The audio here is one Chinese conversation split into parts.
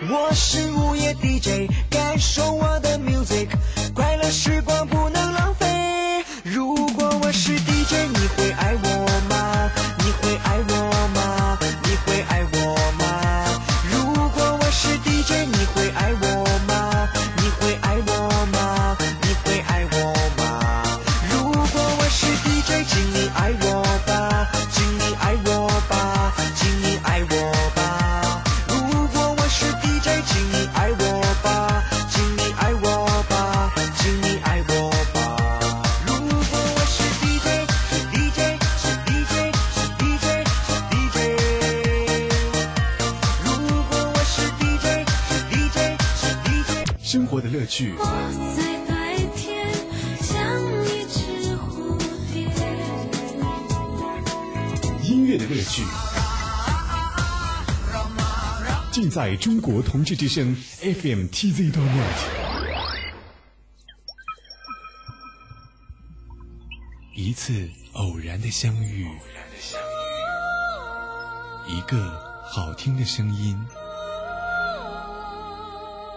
我是午夜 DJ，感受我的 music，快乐时光同志之声 FM TZ 到 net。一次偶然的相遇，一个好听的声音，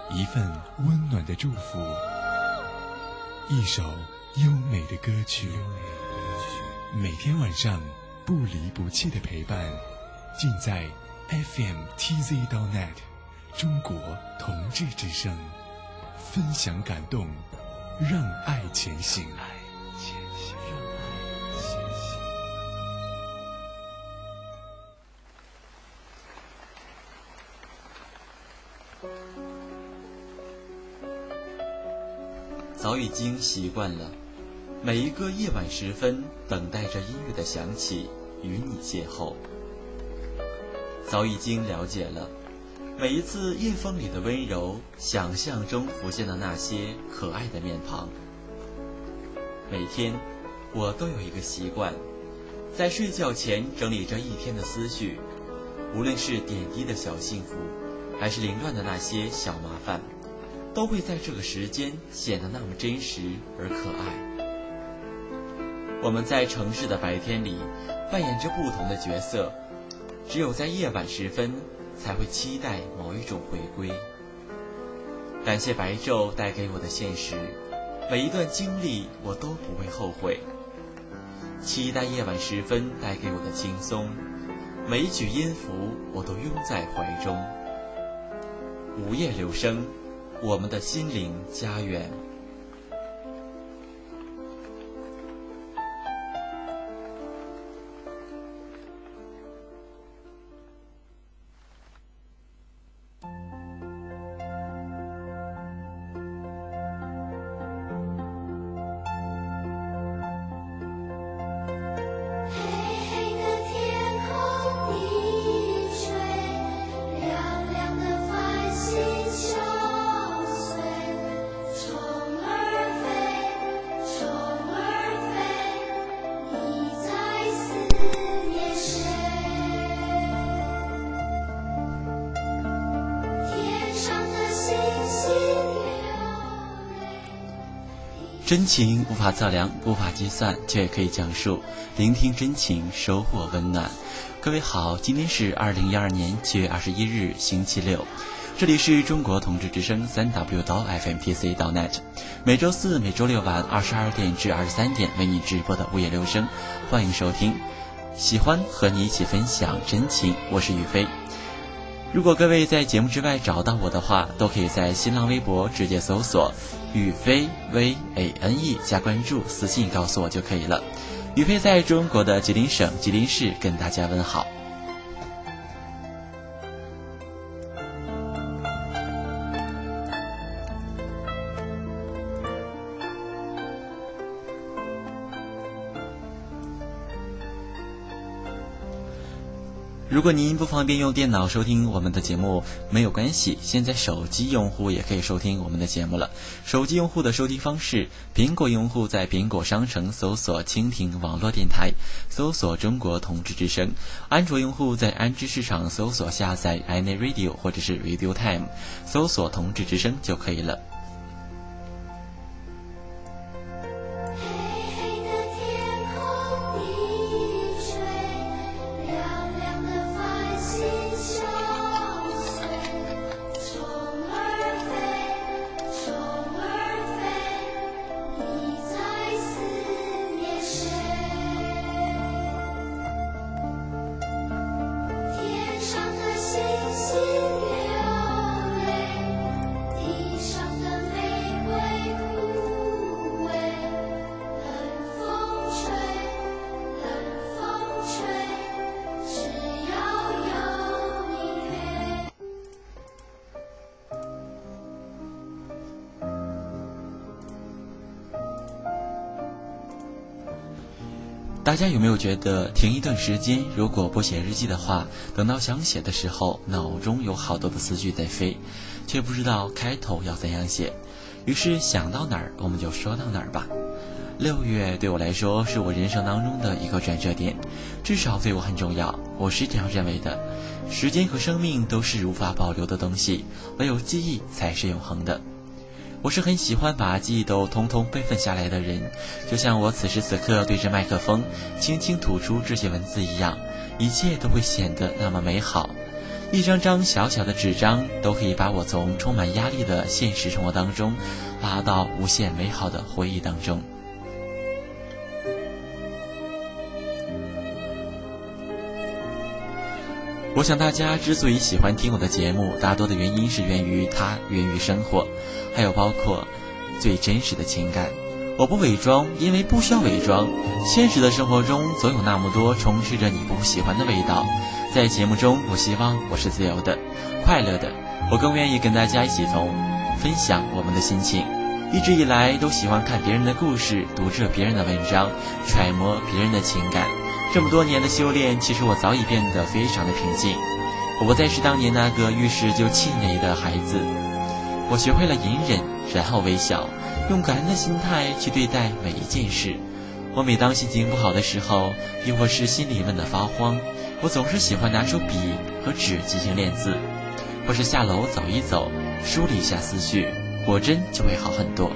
一份温暖的祝福，一首优美的歌曲。每天晚上不离不弃的陪伴，尽在 FM TZ 到 net 中国同志之声，分享感动，让爱前行。早已经习惯了，每一个夜晚时分，等待着音乐的响起，与你邂逅。早已经了解了，每一次夜风里的温柔，想象中浮现的那些可爱的面庞。每天，我都有一个习惯，在睡觉前整理这一天的思绪，无论是点滴的小幸福，还是凌乱的那些小麻烦。都会在这个时间显得那么真实而可爱。我们在城市的白天里扮演着不同的角色，只有在夜晚时分才会期待某一种回归。感谢白昼带给我的现实，每一段经历我都不会后悔。期待夜晚时分带给我的轻松，每一曲音符我都拥在怀中。午夜留声。我们的心灵家园。真情无法测量，无法计算，却可以讲述。聆听真情，收获温暖。各位好，今天是二零一二年七月二十一日，星期六。这里是中国同志之声三 W 到 FMTC 到 net，每周四、每周六晚二十二点至二十三点为你直播的午夜留声，欢迎收听。喜欢和你一起分享真情，我是宇飞。如果各位在节目之外找到我的话，都可以在新浪微博直接搜索“宇飞 V A N E” 加关注，私信告诉我就可以了。宇飞在中国的吉林省吉林市跟大家问好。如果您不方便用电脑收听我们的节目，没有关系，现在手机用户也可以收听我们的节目了。手机用户的收听方式：苹果用户在苹果商城搜索“蜻蜓网络电台”，搜索“中国同志之声”；安卓用户在安知市场搜索下载 “any radio” 或者是 “radio time”，搜索“同志之声”就可以了。大家有没有觉得停一段时间，如果不写日记的话，等到想写的时候，脑中有好多的思绪在飞，却不知道开头要怎样写，于是想到哪儿我们就说到哪儿吧。六月对我来说是我人生当中的一个转折点，至少对我很重要。我是这样认为的：时间和生命都是无法保留的东西，唯有记忆才是永恒的。我是很喜欢把记忆都通通备份下来的人，就像我此时此刻对着麦克风轻轻吐出这些文字一样，一切都会显得那么美好。一张张小小的纸张都可以把我从充满压力的现实生活当中拉到无限美好的回忆当中。我想大家之所以喜欢听我的节目，大多的原因是源于它源于生活，还有包括最真实的情感。我不伪装，因为不需要伪装。现实的生活中总有那么多充斥着你不喜欢的味道，在节目中，我希望我是自由的、快乐的。我更愿意跟大家一起从分享我们的心情。一直以来都喜欢看别人的故事，读着别人的文章，揣摩别人的情感。这么多年的修炼，其实我早已变得非常的平静。我不再是当年那个遇事就气馁的孩子，我学会了隐忍，然后微笑，用感恩的心态去对待每一件事。我每当心情不好的时候，亦或是心里闷得发慌，我总是喜欢拿出笔和纸进行练字，或是下楼走一走，梳理一下思绪，果真就会好很多。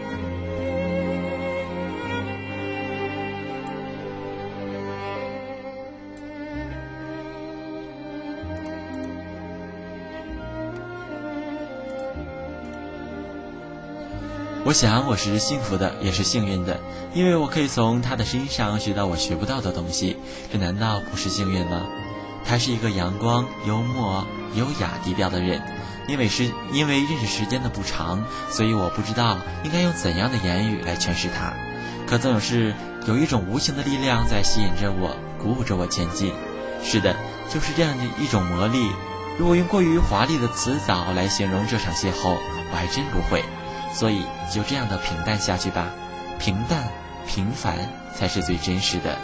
我想我是幸福的，也是幸运的，因为我可以从他的身上学到我学不到的东西，这难道不是幸运吗？他是一个阳光、幽默、优雅、低调的人，因为是因为认识时间的不长，所以我不知道应该用怎样的言语来诠释他，可总是有一种无形的力量在吸引着我，鼓舞着我前进。是的，就是这样的一种魔力。如果用过于华丽的词藻来形容这场邂逅，我还真不会。所以，就这样的平淡下去吧，平淡、平凡才是最真实的。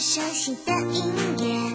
熟悉的音乐。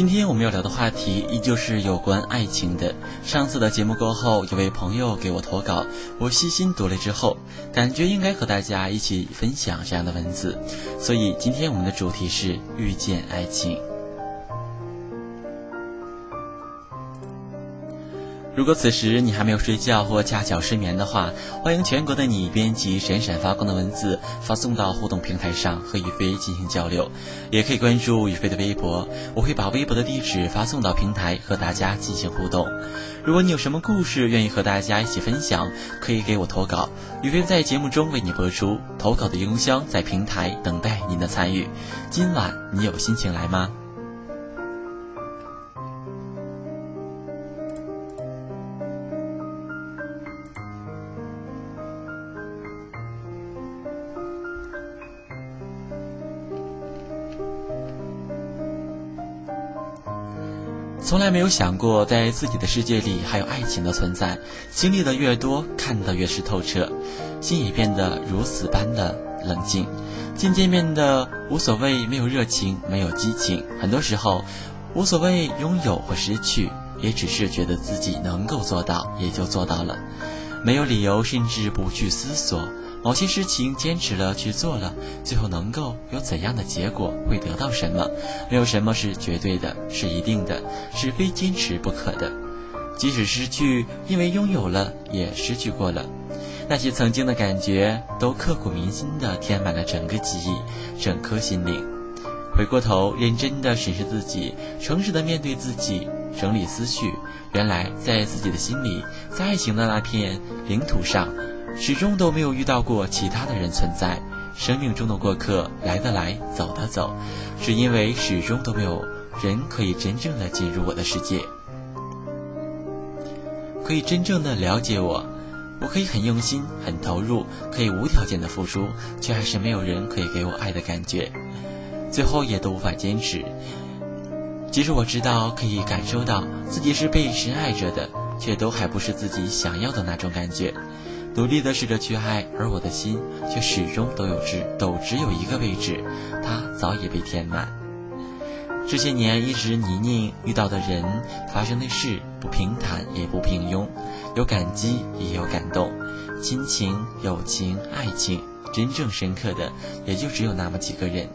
今天我们要聊的话题依旧是有关爱情的。上次的节目过后，有位朋友给我投稿，我细心读了之后，感觉应该和大家一起分享这样的文字，所以今天我们的主题是遇见爱情。如果此时你还没有睡觉或恰巧失眠的话，欢迎全国的你编辑闪闪发光的文字发送到互动平台上和宇飞进行交流，也可以关注宇飞的微博，我会把微博的地址发送到平台和大家进行互动。如果你有什么故事愿意和大家一起分享，可以给我投稿，宇飞在节目中为你播出。投稿的邮箱在平台等待您的参与。今晚你有心情来吗？从来没有想过，在自己的世界里还有爱情的存在。经历的越多，看得越是透彻，心也变得如此般的冷静，渐渐变得无所谓，没有热情，没有激情。很多时候，无所谓拥有或失去，也只是觉得自己能够做到，也就做到了，没有理由，甚至不去思索。某些事情坚持了去做了，最后能够有怎样的结果，会得到什么？没有什么是绝对的，是一定的，是非坚持不可的。即使失去，因为拥有了，也失去过了。那些曾经的感觉，都刻骨铭心的填满了整个记忆，整颗心灵。回过头，认真的审视自己，诚实的面对自己，整理思绪。原来，在自己的心里，在爱情的那片领土上。始终都没有遇到过其他的人存在，生命中的过客来的来，走的走，是因为始终都没有人可以真正的进入我的世界，可以真正的了解我。我可以很用心、很投入，可以无条件的付出，却还是没有人可以给我爱的感觉，最后也都无法坚持。即使我知道可以感受到自己是被深爱着的，却都还不是自己想要的那种感觉。努力的试着去爱，而我的心却始终都有只都只有一个位置，它早已被填满。这些年一直泥泞，遇到的人，发生的事，不平坦也不平庸，有感激也有感动，亲情、友情、爱情，真正深刻的也就只有那么几个人，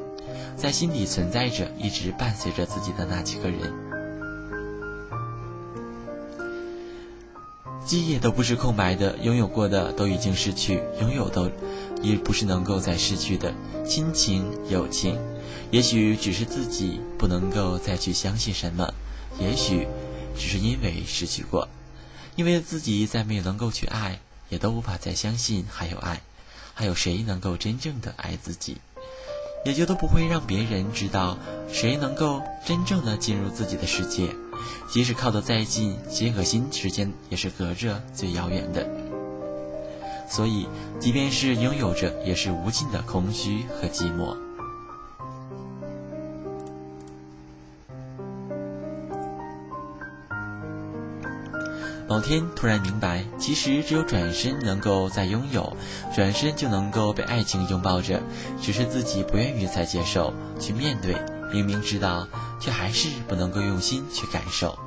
在心底存在着，一直伴随着自己的那几个人。记忆都不是空白的，拥有过的都已经失去，拥有的也不是能够再失去的。亲情、友情，也许只是自己不能够再去相信什么，也许只是因为失去过，因为自己再没有能够去爱，也都无法再相信还有爱，还有谁能够真正的爱自己，也就都不会让别人知道谁能够真正的进入自己的世界。即使靠得再近，心和心之间也是隔着最遥远的。所以，即便是拥有着，也是无尽的空虚和寂寞。某天突然明白，其实只有转身能够再拥有，转身就能够被爱情拥抱着，只是自己不愿意再接受，去面对。明明知道。却还是不能够用心去感受。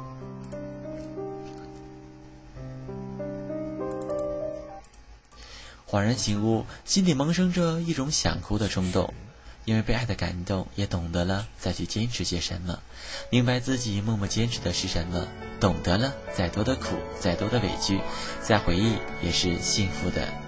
恍然醒悟，心里萌生着一种想哭的冲动，因为被爱的感动，也懂得了再去坚持些什么，明白自己默默坚持的是什么，懂得了再多的苦，再多的委屈，再回忆也是幸福的。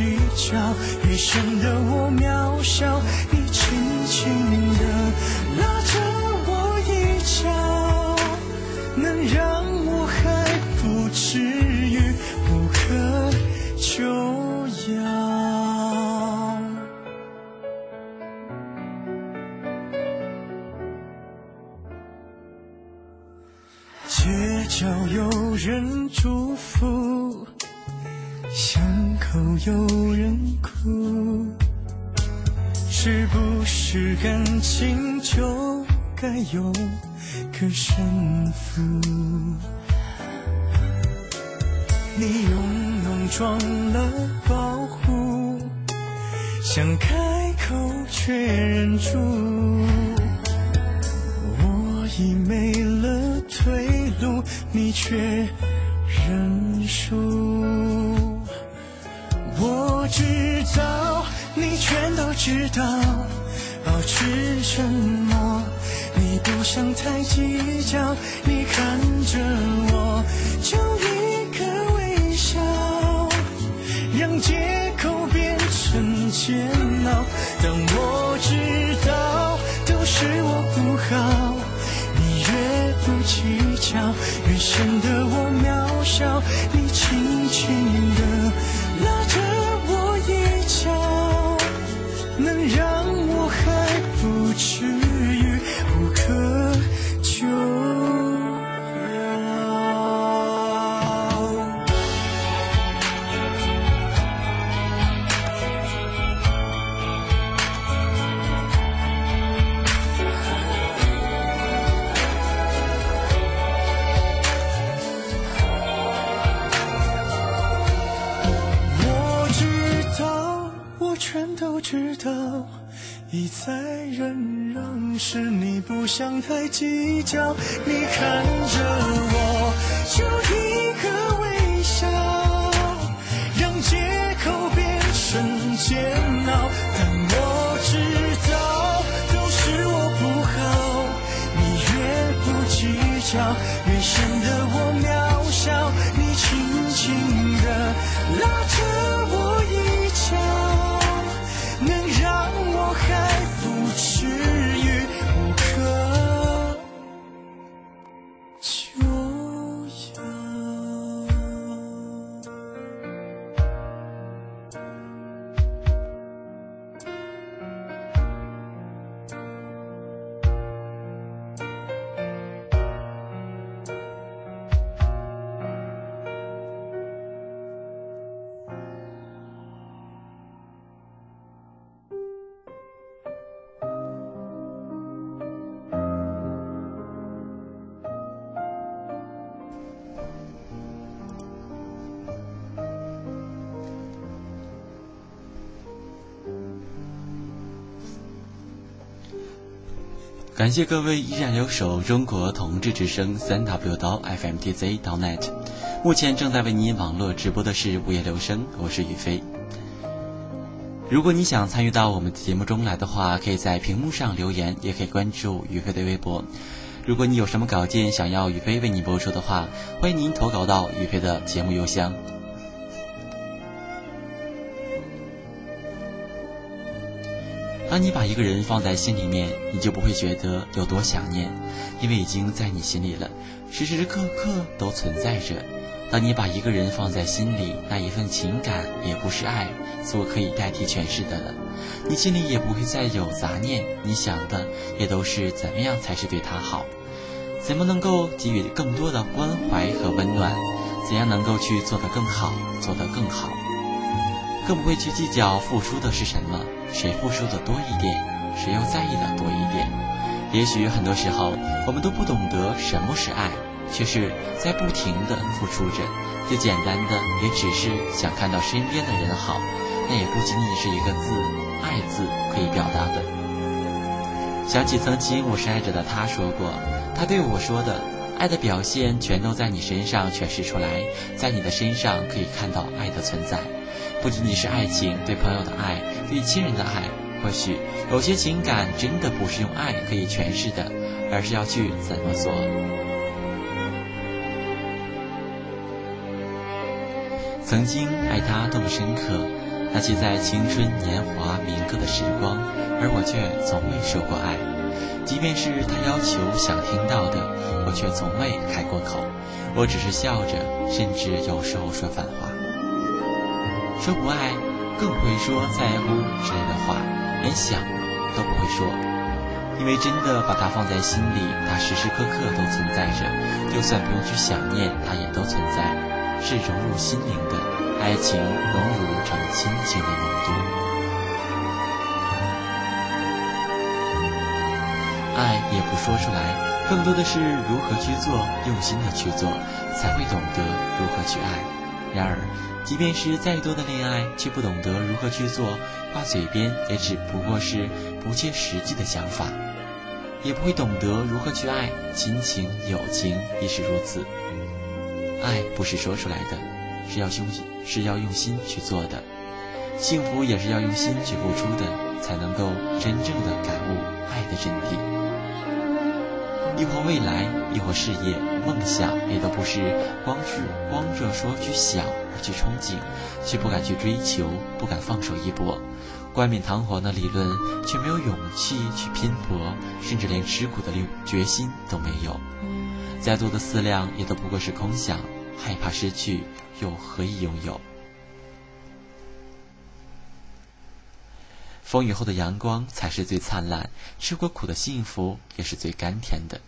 计较，越显得我渺小。你轻轻地拉着有个胜负？你用浓妆了保护，想开口却忍住。我已没了退路，你却认输。我知道，你全都知道，保持沉默。你不想太计较，你看着我，就一个微笑，让借口变成煎熬。但我知道，都是我不好。你越不计较，越显得我渺小。是你不想太计较。你看着我，就一个微笑，让借口变成煎熬。感谢各位依然留守中国同志之声三 w 到 fmtz 到 net。目前正在为您网络直播的是午夜留声，我是宇飞。如果你想参与到我们节目中来的话，可以在屏幕上留言，也可以关注宇飞的微博。如果你有什么稿件想要宇飞为你播出的话，欢迎您投稿到宇飞的节目邮箱。当你把一个人放在心里面，你就不会觉得有多想念，因为已经在你心里了，时时刻刻都存在着。当你把一个人放在心里，那一份情感也不是爱所可以代替诠释的了。你心里也不会再有杂念，你想的也都是怎么样才是对他好，怎么能够给予更多的关怀和温暖，怎样能够去做得更好，做得更好。更不会去计较付出的是什么，谁付出的多一点，谁又在意的多一点。也许很多时候，我们都不懂得什么是爱，却是在不停的付出着。最简单的，也只是想看到身边的人好，那也不仅仅是一个字“爱”字可以表达的。想起曾经我是爱着的他说过，他对我说的，爱的表现全都在你身上诠释出来，在你的身上可以看到爱的存在，不仅仅是爱情，对朋友的爱，对亲人的爱，或许有些情感真的不是用爱可以诠释的，而是要去怎么做。曾经爱他多么深刻，那些在青春年华铭刻的时光，而我却从未说过爱。即便是他要求想听到的，我却从未开过口。我只是笑着，甚至有时候说反话，说不爱，更不会说在乎之类的话，连想都不会说。因为真的把它放在心里，它时时刻刻都存在着，就算不用去想念，它也都存在。是融入心灵的爱情，融入成亲情的浓度。爱也不说出来，更多的是如何去做，用心的去做，才会懂得如何去爱。然而，即便是再多的恋爱，却不懂得如何去做，挂嘴边也只不过是不切实际的想法，也不会懂得如何去爱。亲情、友情亦是如此。爱不是说出来的，是要用是要用心去做的；幸福也是要用心去付出的，才能够真正的感悟爱的真谛。亦或未来，亦或事业、梦想，也都不是光是光着说去想而去憧憬，却不敢去追求，不敢放手一搏。冠冕堂皇的理论，却没有勇气去拼搏，甚至连吃苦的决心都没有。再多的思量，也都不过是空想。害怕失去，又何以拥有？风雨后的阳光才是最灿烂，吃过苦的幸福也是最甘甜的。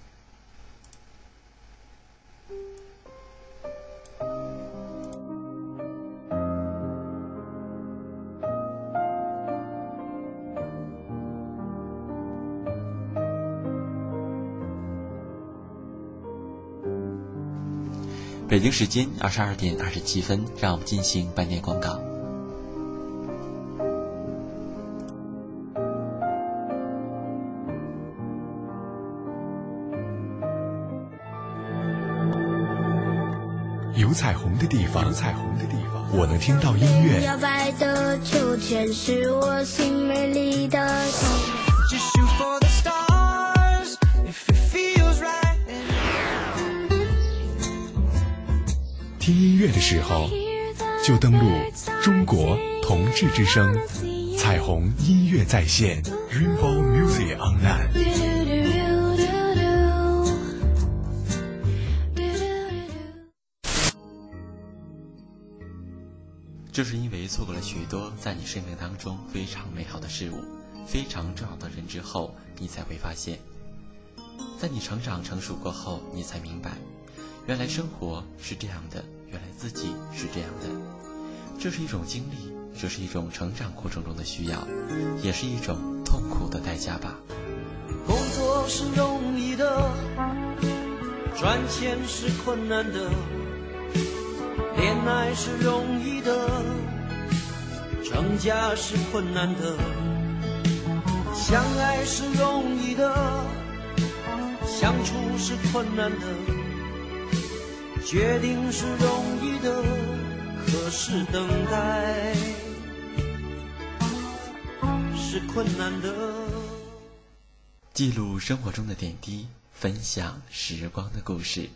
北京时间二十二点二十七分，让我们进行半点广告。有彩虹的地方，有彩虹的地方，我能听到音乐。摇摆的秋千是我心美丽的。听音乐的时候，就登录中国同志之声，彩虹音乐在线，Rainbow Music Online。正是因为错过了许多在你生命当中非常美好的事物、非常重要的人之后，你才会发现，在你成长成熟过后，你才明白。原来生活是这样的，原来自己是这样的，这是一种经历，这是一种成长过程中的需要，也是一种痛苦的代价吧。工作是容易的，赚钱是困难的，恋爱是容易的，成家是困难的，相爱是容易的，相处是困难的。决定是容易的，可是等待是困难的。记录生活中的点滴，分享时光的故事。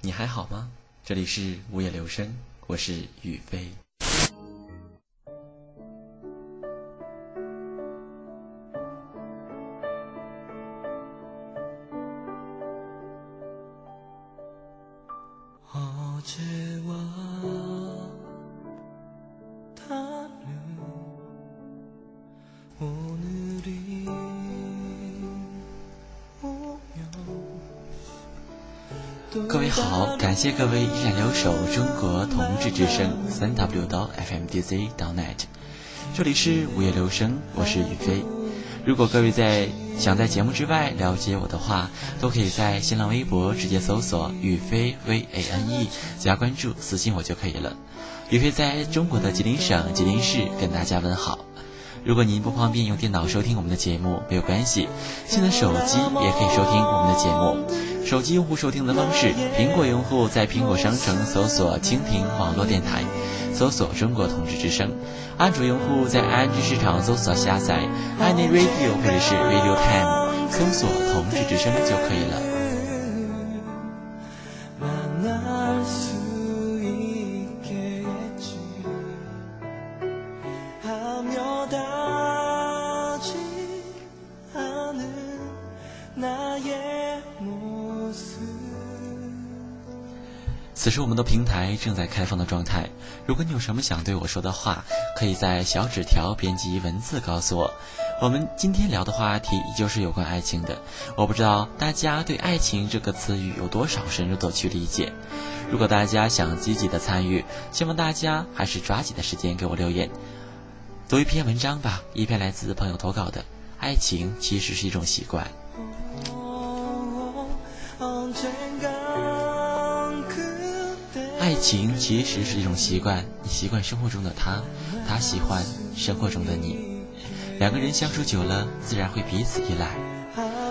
你还好吗？这里是午夜留声，我是雨飞。各位好，感谢各位依然留守中国同志之声三 w 到 fmdz 到 net，这里是午夜留声，我是宇飞。如果各位在想在节目之外了解我的话，都可以在新浪微博直接搜索“宇飞 V A N E”，加关注私信我就可以了。宇飞在中国的吉林省吉林市跟大家问好。如果您不方便用电脑收听我们的节目，没有关系，现在手机也可以收听我们的节目。手机用户收听的方式：苹果用户在苹果商城搜索“蜻蜓网络电台”，搜索“中国同志之声”；安卓用户在安卓市场搜索下载 “Any Radio” 或者是 “Radio Time”，搜索“同志之声”就可以了。是我们的平台正在开放的状态，如果你有什么想对我说的话，可以在小纸条编辑文字告诉我。我们今天聊的话题依旧是有关爱情的，我不知道大家对爱情这个词语有多少深入的去理解。如果大家想积极的参与，希望大家还是抓紧的时间给我留言，读一篇文章吧，一篇来自朋友投稿的。爱情其实是一种习惯。爱情其实是一种习惯你习惯生活中的他他喜欢生活中的你。两个人相处久了自然会彼此依赖。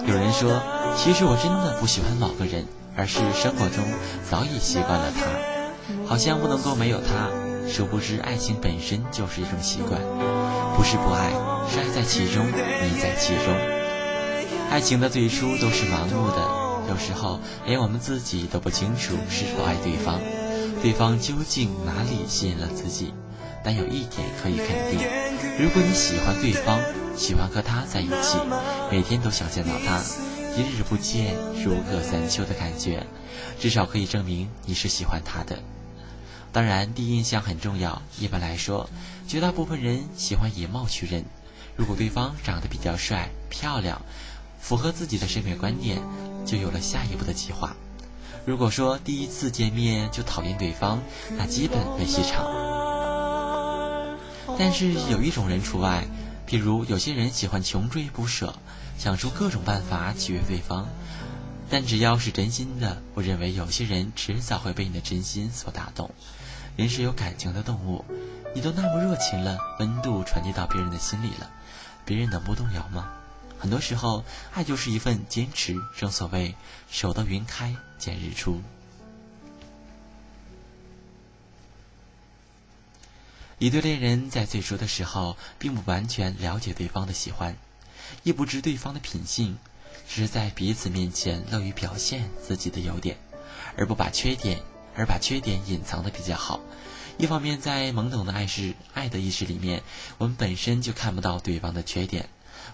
有人说其实我真的不喜欢某个人而是生活中早已习惯了他。好像不能够没有他殊不知爱情本身就是一种习惯。不是不爱是爱在其中迷在其中。爱情的最初都是盲目的有时候连我们自己都不清楚是否爱对方。对方究竟哪里吸引了自己。但有一点可以肯定，如果你喜欢对方，喜欢和他在一起，每天都想见到他，一日不见如隔三秋的感觉，至少可以证明你是喜欢他的。当然，第一印象很重要。一般来说，绝大部分人喜欢以貌取人。如果对方长得比较帅、漂亮，符合自己的审美观念，就有了下一步的计划。如果说第一次见面就讨厌对方，那基本没戏场。但是有一种人除外，譬如有些人喜欢穷追不舍，想出各种办法取悦对方。但只要是真心的，我认为有些人迟早会被你的真心所打动。人是有感情的动物，你都那么热情了，温度传递到别人的心里了，别人能不动摇吗？很多时候，爱就是一份坚持。正所谓“守得云开见日出”。一对恋人在最初的时候，并不完全了解对方的喜欢，亦不知对方的品性，只是在彼此面前乐于表现自己的优点，而不把缺点，而把缺点隐藏的比较好。一方面，在懵懂的爱是爱的意识里面，我们本身就看不到对方的缺点，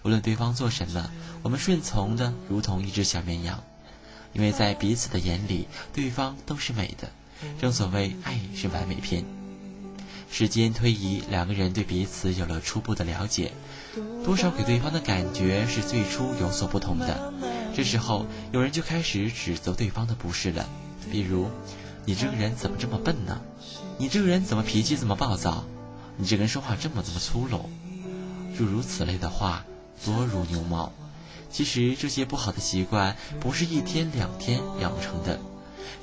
无论对方做什么，我们顺从的如同一只小绵羊，因为在彼此的眼里，对方都是美的。正所谓，爱是完美篇。时间推移，两个人对彼此有了初步的了解，多少给对方的感觉是最初有所不同的。这时候，有人就开始指责对方的不是了，比如：“你这个人怎么这么笨呢？你这个人怎么脾气这么暴躁？你这个人说话这么这么粗鲁？”诸如此类的话多如牛毛。其实这些不好的习惯不是一天两天养成的，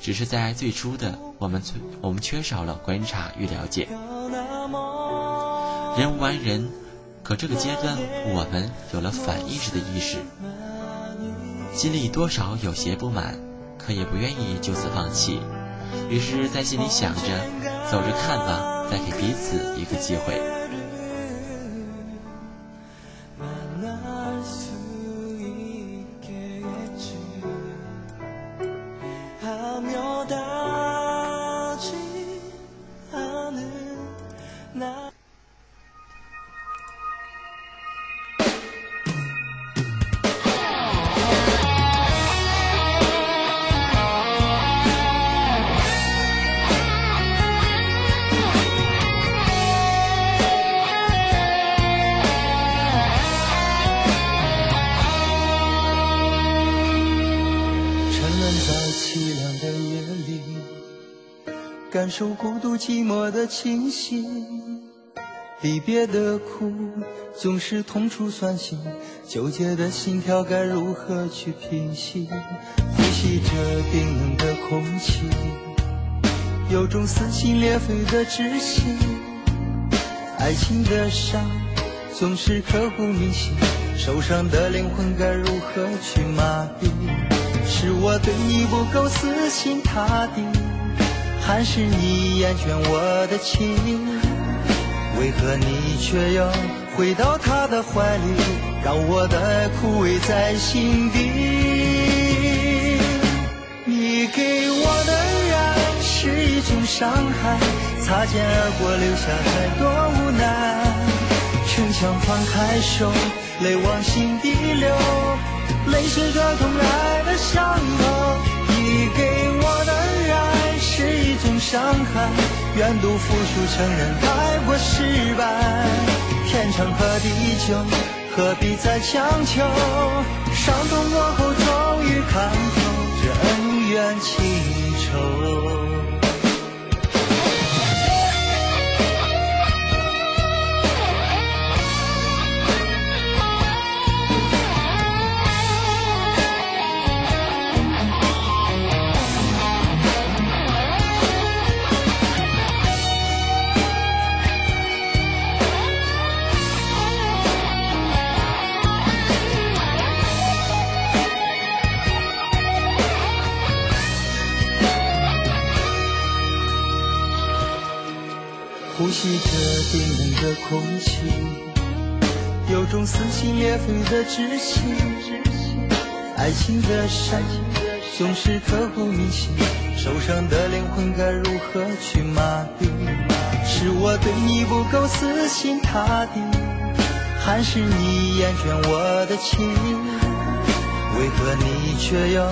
只是在最初的我们缺我们缺少了观察与了解。人无完人，可这个阶段我们有了反意识的意识，心里多少有些不满，可也不愿意就此放弃，于是，在心里想着走着看吧，再给彼此一个机会。感受孤独寂寞的侵袭。离别的苦总是痛楚酸心，纠结的心跳该如何去平息？呼吸着冰冷的空气，有种撕心裂肺的窒息。爱情的伤总是刻骨铭心，受伤的灵魂该如何去麻痹？是我对你不够死心塌地，还是你厌倦我的情？为何你却要回到他的怀里，让我的爱枯萎在心底？你给我的爱是一种伤害，擦肩而过留下太多无奈。逞强放开手，泪往心底流，泪水抓痛爱的伤口。种伤害。愿赌服输，承认太过失败。天长和地久，何必再强求？伤痛过后，终于看透这恩怨情仇。呼吸着冰冷的空气，有种撕心裂肺的窒息。爱情的伤总是刻骨铭心，受伤的灵魂该如何去麻痹？是我对你不够死心塌地，还是你厌倦我的情？为何你却要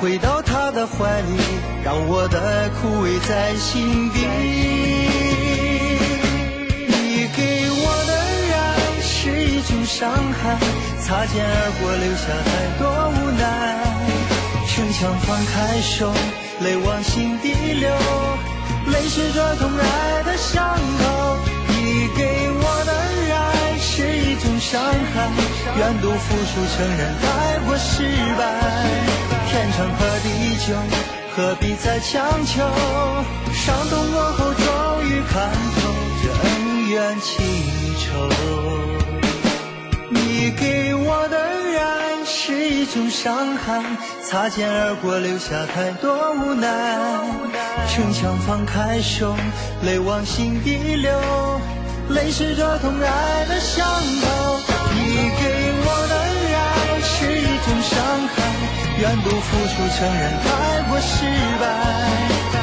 回到他的怀里，让我的爱枯萎在心底？伤害，擦肩而过，留下太多无奈。逞强放开手，泪往心底流，泪水抓痛爱的伤口。你给我的爱是一种伤害，愿赌服输，承认爱过失败。天长和地久，何必再强求？伤痛过后，终于看透这恩怨情仇。你给我的爱是一种伤害，擦肩而过留下太多无奈。逞强放开手，泪往心底流，泪水抓痛爱的伤口。你给我的爱是一种伤害，愿赌服输，承认太过失败。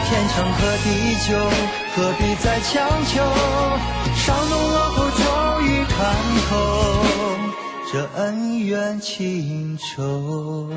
天长和地久，何必再强求？伤痛过后，终于看透。这恩怨情仇。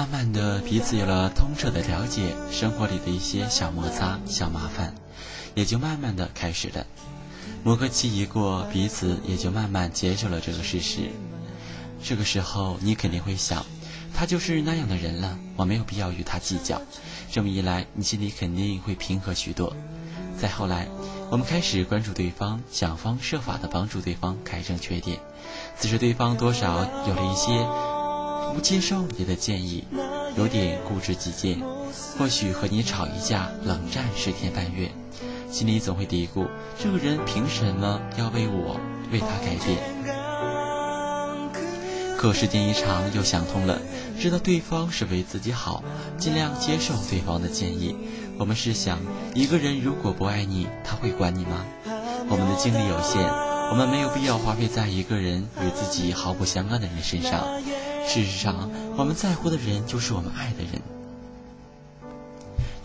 慢慢的，彼此有了通彻的了解，生活里的一些小摩擦、小麻烦，也就慢慢的开始了。磨合期一过，彼此也就慢慢接受了这个事实。这个时候，你肯定会想，他就是那样的人了，我没有必要与他计较。这么一来，你心里肯定会平和许多。再后来，我们开始关注对方，想方设法的帮助对方改正缺点。此时，对方多少有了一些。不接受你的建议，有点固执己见，或许和你吵一架，冷战十天半月，心里总会嘀咕：这个人凭什么要为我为他改变？可时间一长，又想通了，知道对方是为自己好，尽量接受对方的建议。我们试想，一个人如果不爱你，他会管你吗？我们的精力有限，我们没有必要花费在一个人与自己毫不相干的人身上。事实上，我们在乎的人就是我们爱的人。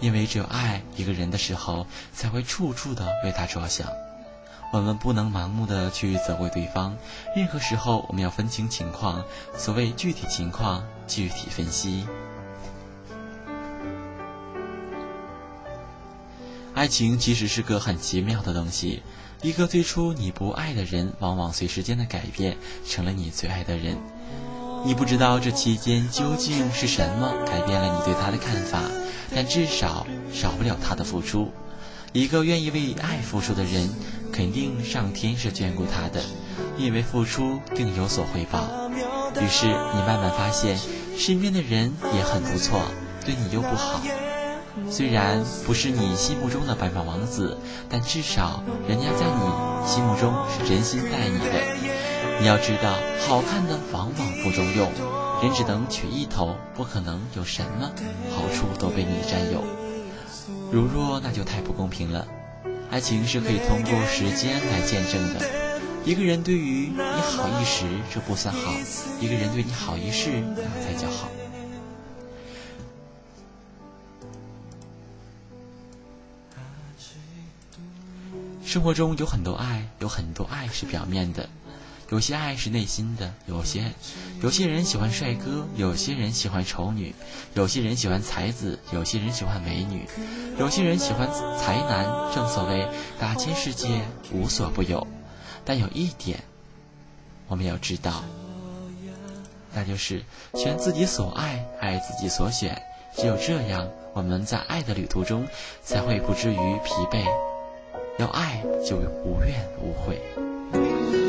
因为只有爱一个人的时候，才会处处的为他着想。我们不能盲目的去责怪对方，任何时候我们要分清情况。所谓具体情况具体分析。爱情其实是个很奇妙的东西，一个最初你不爱的人，往往随时间的改变，成了你最爱的人。你不知道这期间究竟是什么改变了你对他的看法，但至少少不了他的付出。一个愿意为爱付出的人，肯定上天是眷顾他的，因为付出定有所回报。于是你慢慢发现，身边的人也很不错，对你又不好。虽然不是你心目中的白马王子，但至少人家在你心目中是真心待你的。你要知道，好看的往往不中用，人只能取一头，不可能有什么好处都被你占有。如若那就太不公平了。爱情是可以通过时间来见证的。一个人对于你好一时，这不算好；一个人对你好一世，那才叫好。生活中有很多爱，有很多爱是表面的，有些爱是内心的。有些有些人喜欢帅哥，有些人喜欢丑女，有些人喜欢才子，有些人喜欢美女，有些人喜欢才男。正所谓大千世界无所不有，但有一点我们要知道，那就是选自己所爱，爱自己所选。只有这样，我们在爱的旅途中才会不至于疲惫。要爱，就无怨无悔。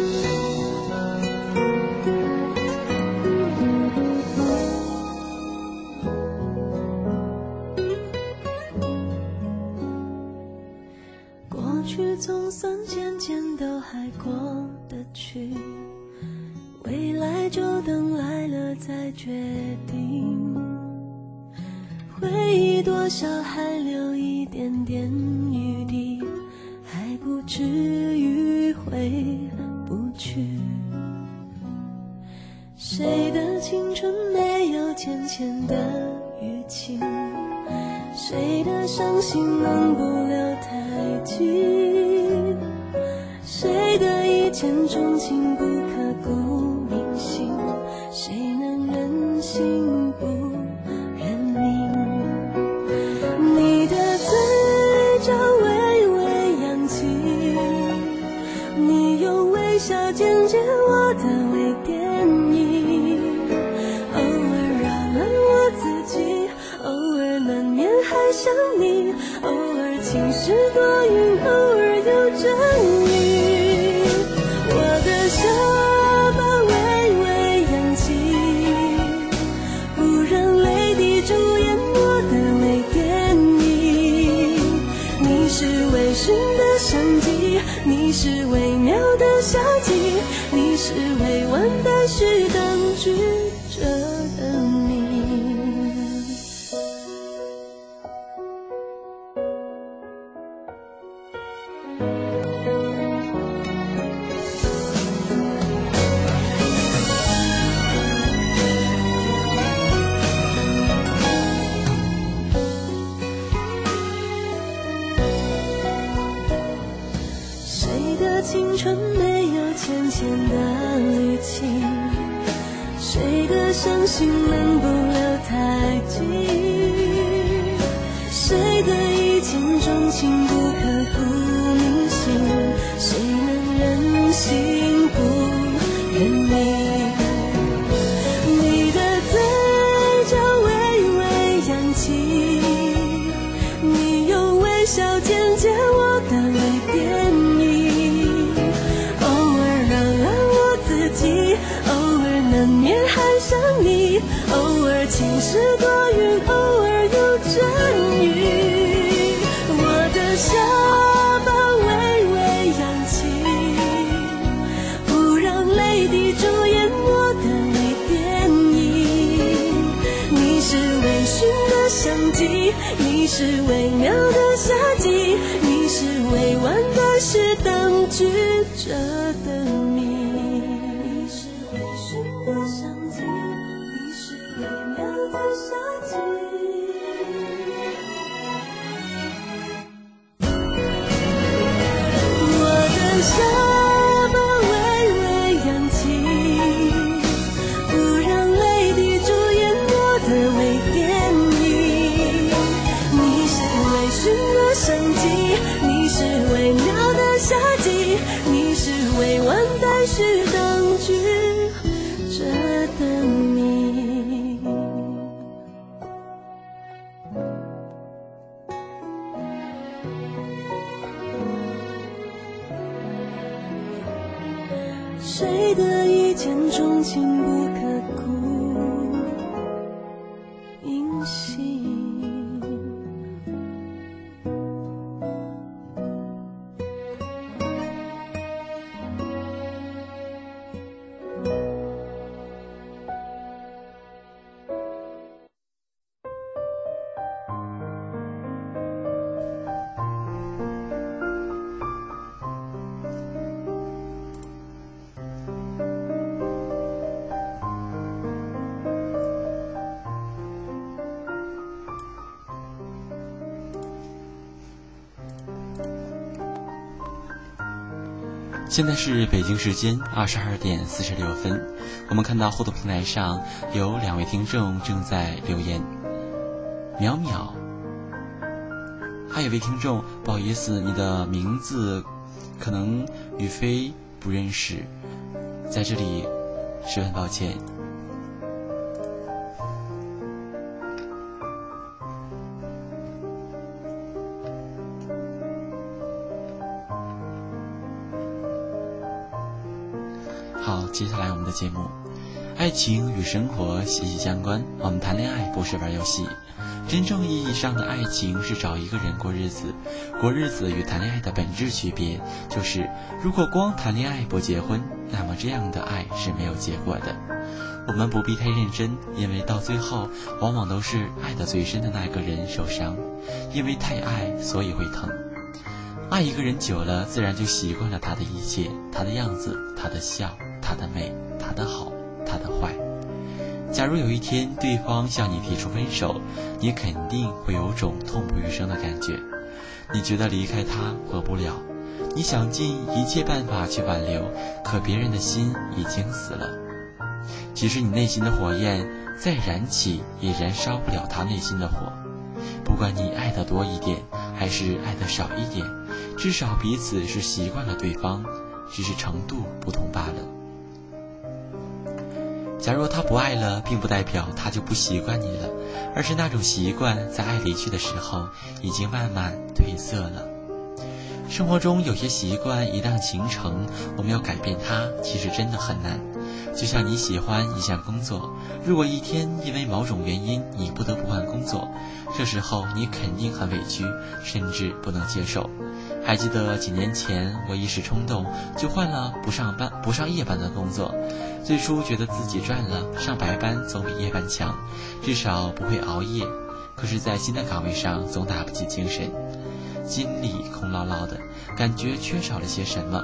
竟能不现在是北京时间二十二点四十六分，我们看到互动平台上有两位听众正在留言，淼淼，还有位听众，不好意思，你的名字可能宇飞不认识，在这里十分抱歉。情与生活息息相关。我们谈恋爱不是玩游戏，真正意义上的爱情是找一个人过日子。过日子与谈恋爱的本质区别就是，如果光谈恋爱不结婚，那么这样的爱是没有结果的。我们不必太认真，因为到最后，往往都是爱得最深的那个人受伤，因为太爱，所以会疼。爱一个人久了，自然就习惯了他的一切，他的样子，他的笑。他的美，他的好，他的坏。假如有一天对方向你提出分手，你肯定会有种痛不欲生的感觉。你觉得离开他活不了，你想尽一切办法去挽留，可别人的心已经死了。即使你内心的火焰再燃起，也燃烧不了他内心的火。不管你爱的多一点，还是爱的少一点，至少彼此是习惯了对方，只是程度不同罢了。假如他不爱了，并不代表他就不习惯你了，而是那种习惯在爱离去的时候已经慢慢褪色了。生活中有些习惯一旦形成，我们要改变它，其实真的很难。就像你喜欢一项工作，如果一天因为某种原因你不得不换工作，这时候你肯定很委屈，甚至不能接受。还记得几年前，我一时冲动就换了不上班、不上夜班的工作。最初觉得自己赚了，上白班总比夜班强，至少不会熬夜。可是，在新的岗位上总打不起精神，心里空落落的，感觉缺少了些什么。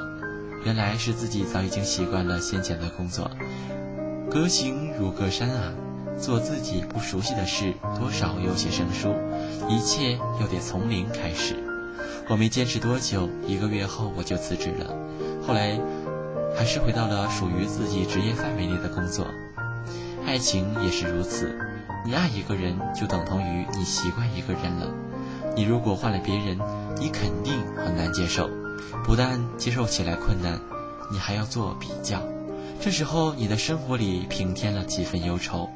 原来是自己早已经习惯了先前的工作，隔行如隔山啊，做自己不熟悉的事，多少有些生疏，一切又得从零开始。我没坚持多久，一个月后我就辞职了。后来。还是回到了属于自己职业范围内的工作，爱情也是如此。你爱一个人，就等同于你习惯一个人了。你如果换了别人，你肯定很难接受，不但接受起来困难，你还要做比较。这时候，你的生活里平添了几分忧愁。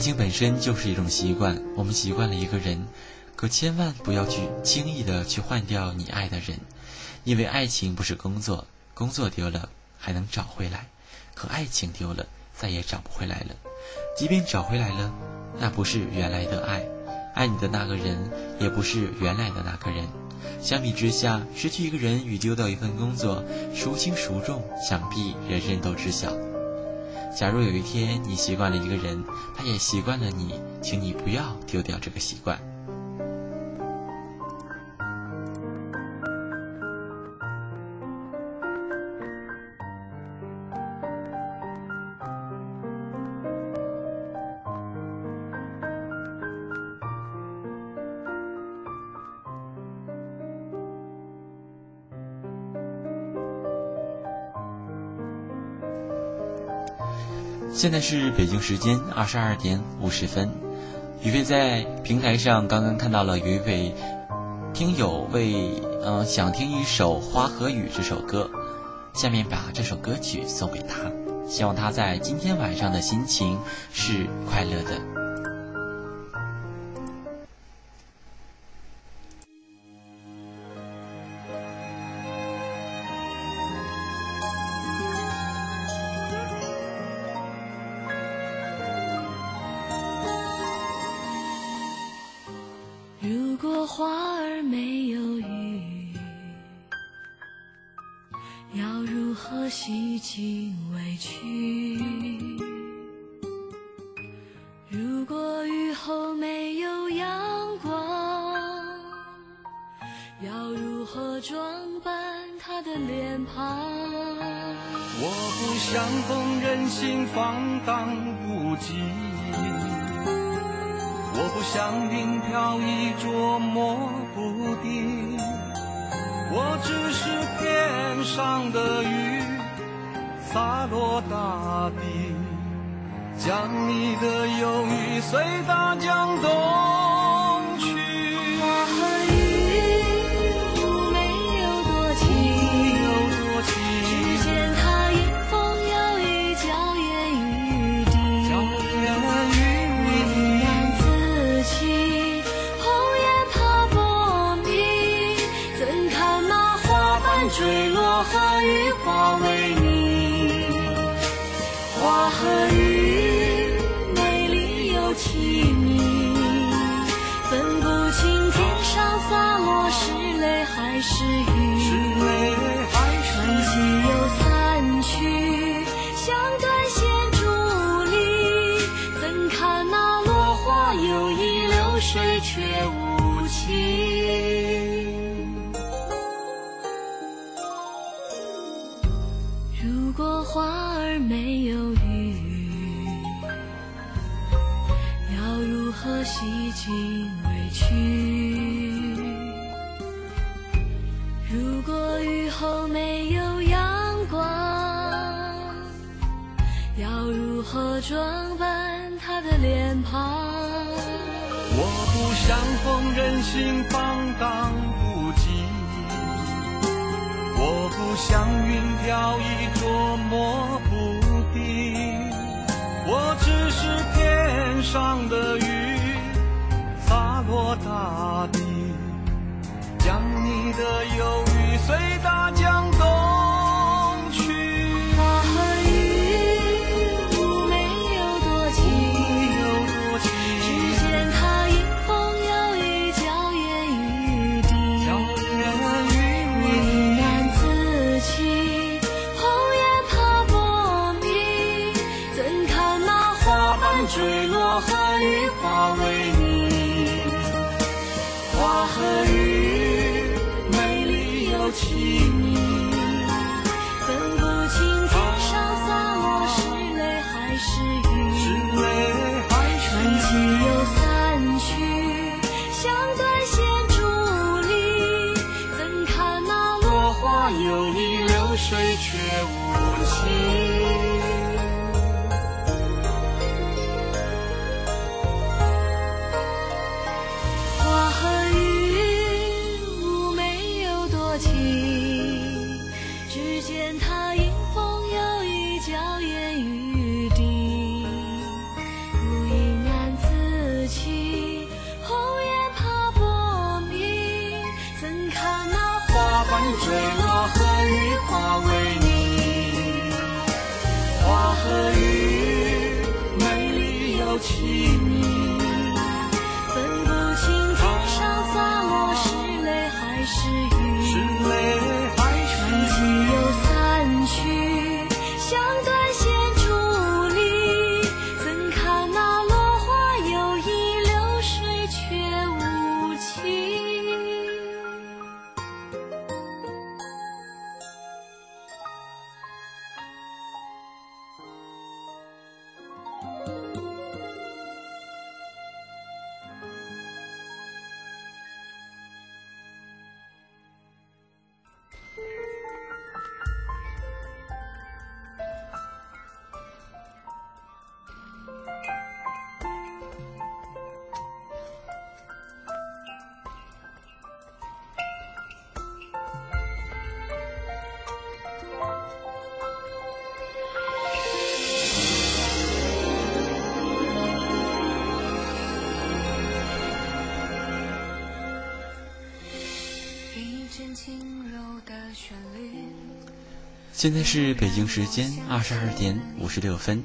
爱情本身就是一种习惯，我们习惯了一个人，可千万不要去轻易的去换掉你爱的人，因为爱情不是工作，工作丢了还能找回来，可爱情丢了再也找不回来了。即便找回来了，那不是原来的爱，爱你的那个人也不是原来的那个人。相比之下，失去一个人与丢掉一份工作，孰轻孰重，想必人人都知晓。假如有一天你习惯了一个人，他也习惯了你，请你不要丢掉这个习惯。现在是北京时间二十二点五十分。雨飞在平台上刚刚看到了有一位听友为嗯想听一首《花和雨》这首歌，下面把这首歌曲送给他，希望他在今天晚上的心情是快乐的。有意流水却无情，如果花儿没有雨，要如何洗尽委屈？如果雨后没有阳光，要如何装扮他的脸庞？相逢人心放荡不羁。我不像云飘逸捉摸不定，我只是天上的雨洒落大地，将你的忧郁随大。现在是北京时间二十二点五十六分，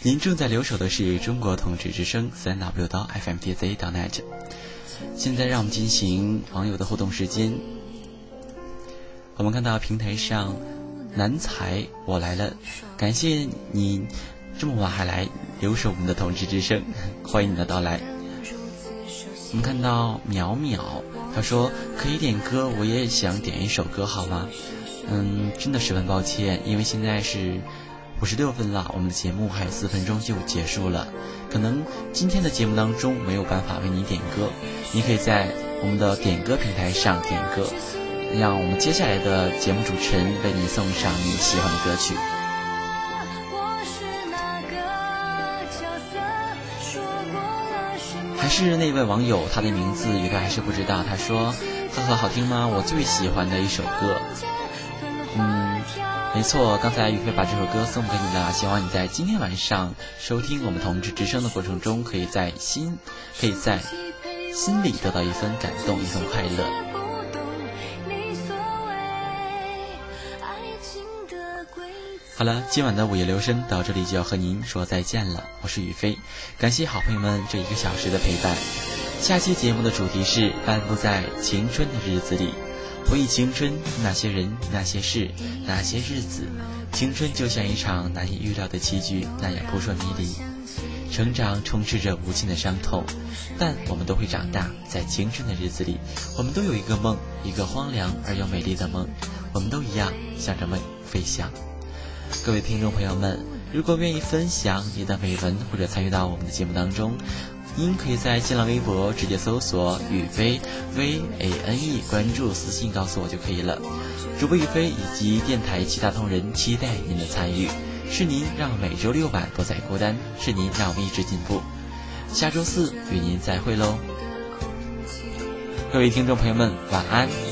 您正在留守的是中国同志之声三 W 到 FMTZ 到 net。现在让我们进行网友的互动时间。我们看到平台上南财我来了，感谢你这么晚还来留守我们的同志之声，欢迎你的到来。我们看到淼淼，他说可以点歌，我也想点一首歌，好吗？嗯，真的十分抱歉，因为现在是五十六分了，我们的节目还有四分钟就结束了，可能今天的节目当中没有办法为你点歌，你可以在我们的点歌平台上点歌，让我们接下来的节目主持人为你送上你喜欢的歌曲。还是那位网友，他的名字有的还是不知道，他说：“呵呵，好听吗？我最喜欢的一首歌。”嗯，没错，刚才宇飞把这首歌送给你了，希望你在今天晚上收听我们同志之声的过程中，可以在心，可以在心里得到一份感动，一份快乐。好了，今晚的午夜留声到这里就要和您说再见了，我是宇飞，感谢好朋友们这一个小时的陪伴。下期节目的主题是漫步在青春的日子里。回忆青春，那些人，那些事，那些日子。青春就像一场难以预料的棋局，那样扑朔迷离。成长充斥着无尽的伤痛，但我们都会长大。在青春的日子里，我们都有一个梦，一个荒凉而又美丽的梦。我们都一样，向着梦飞翔。各位听众朋友们，如果愿意分享你的美文或者参与到我们的节目当中。您可以在新浪微博直接搜索“宇飞 V A N E”，关注私信告诉我就可以了。主播宇飞以及电台其他同仁期待您的参与，是您让每周六晚不再孤单，是您让我们一直进步。下周四与您再会喽，各位听众朋友们，晚安。